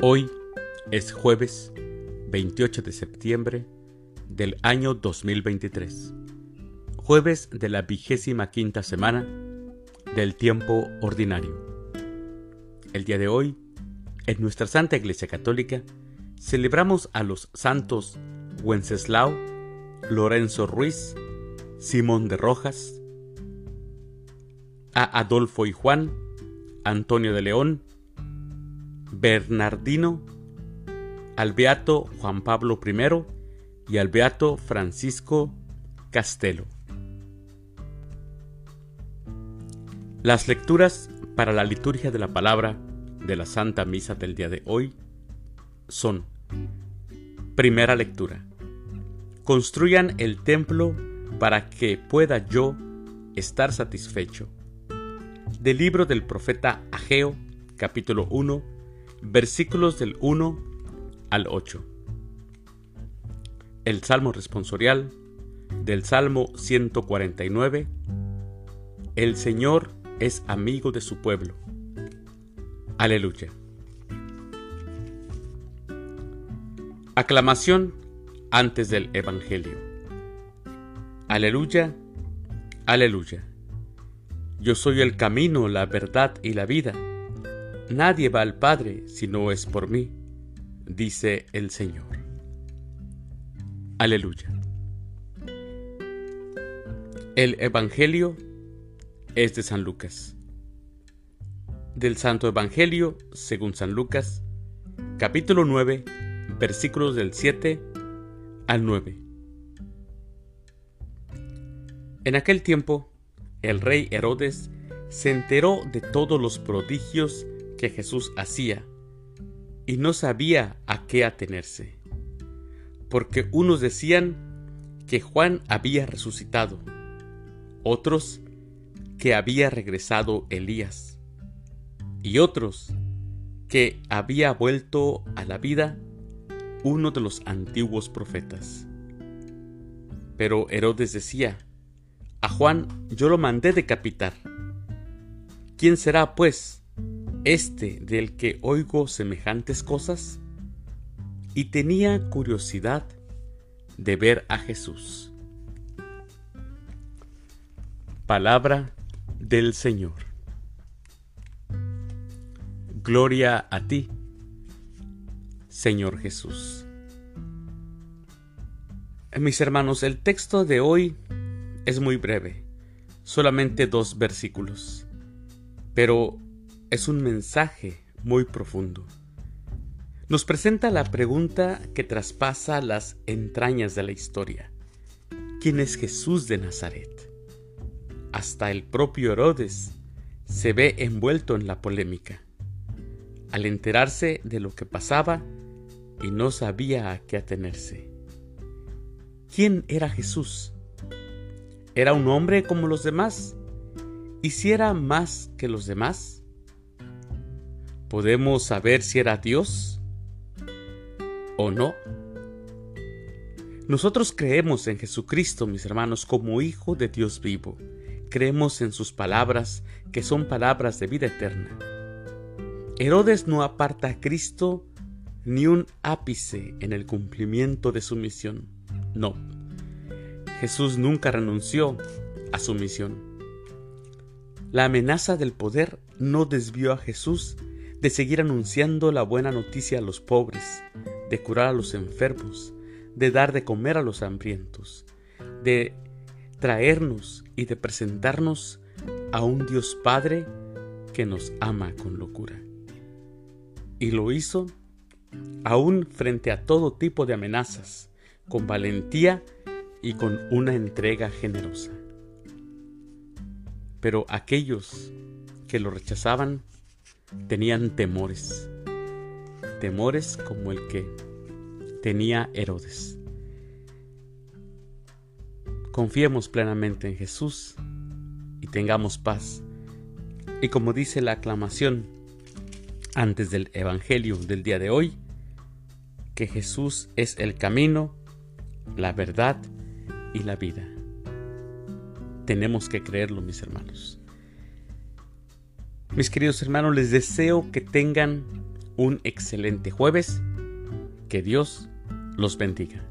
Hoy es jueves 28 de septiembre del año 2023, jueves de la vigésima quinta semana del tiempo ordinario. El día de hoy, en nuestra Santa Iglesia Católica, celebramos a los santos Wenceslao, Lorenzo Ruiz, Simón de Rojas, a Adolfo y Juan, Antonio de León, Bernardino, al beato Juan Pablo I y al beato Francisco Castelo. Las lecturas para la liturgia de la palabra de la Santa Misa del día de hoy son Primera lectura. Construyan el templo para que pueda yo estar satisfecho. Del libro del profeta Ageo, capítulo 1, versículos del 1 al 8. El Salmo responsorial del Salmo 149. El Señor es amigo de su pueblo. Aleluya. Aclamación antes del Evangelio. Aleluya, aleluya. Yo soy el camino, la verdad y la vida. Nadie va al Padre si no es por mí, dice el Señor. Aleluya. El Evangelio es de San Lucas. Del Santo Evangelio, según San Lucas, capítulo 9, versículos del 7 al 9. En aquel tiempo, el rey Herodes se enteró de todos los prodigios que Jesús hacía y no sabía a qué atenerse, porque unos decían que Juan había resucitado, otros que había regresado Elías, y otros que había vuelto a la vida uno de los antiguos profetas. Pero Herodes decía, a Juan yo lo mandé decapitar. ¿Quién será, pues, este del que oigo semejantes cosas? Y tenía curiosidad de ver a Jesús. Palabra del Señor. Gloria a ti, Señor Jesús. Mis hermanos, el texto de hoy es muy breve, solamente dos versículos, pero es un mensaje muy profundo. Nos presenta la pregunta que traspasa las entrañas de la historia. ¿Quién es Jesús de Nazaret? Hasta el propio Herodes se ve envuelto en la polémica. Al enterarse de lo que pasaba y no sabía a qué atenerse. ¿Quién era Jesús? ¿Era un hombre como los demás? ¿Hiciera más que los demás? ¿Podemos saber si era Dios o no? Nosotros creemos en Jesucristo, mis hermanos, como Hijo de Dios vivo. Creemos en sus palabras, que son palabras de vida eterna. Herodes no aparta a Cristo ni un ápice en el cumplimiento de su misión. No. Jesús nunca renunció a su misión. La amenaza del poder no desvió a Jesús de seguir anunciando la buena noticia a los pobres, de curar a los enfermos, de dar de comer a los hambrientos, de traernos y de presentarnos a un Dios Padre que nos ama con locura. Y lo hizo aún frente a todo tipo de amenazas, con valentía y con una entrega generosa. Pero aquellos que lo rechazaban tenían temores, temores como el que tenía Herodes. Confiemos plenamente en Jesús y tengamos paz. Y como dice la aclamación antes del Evangelio del día de hoy, que Jesús es el camino, la verdad y la vida. Tenemos que creerlo, mis hermanos. Mis queridos hermanos, les deseo que tengan un excelente jueves. Que Dios los bendiga.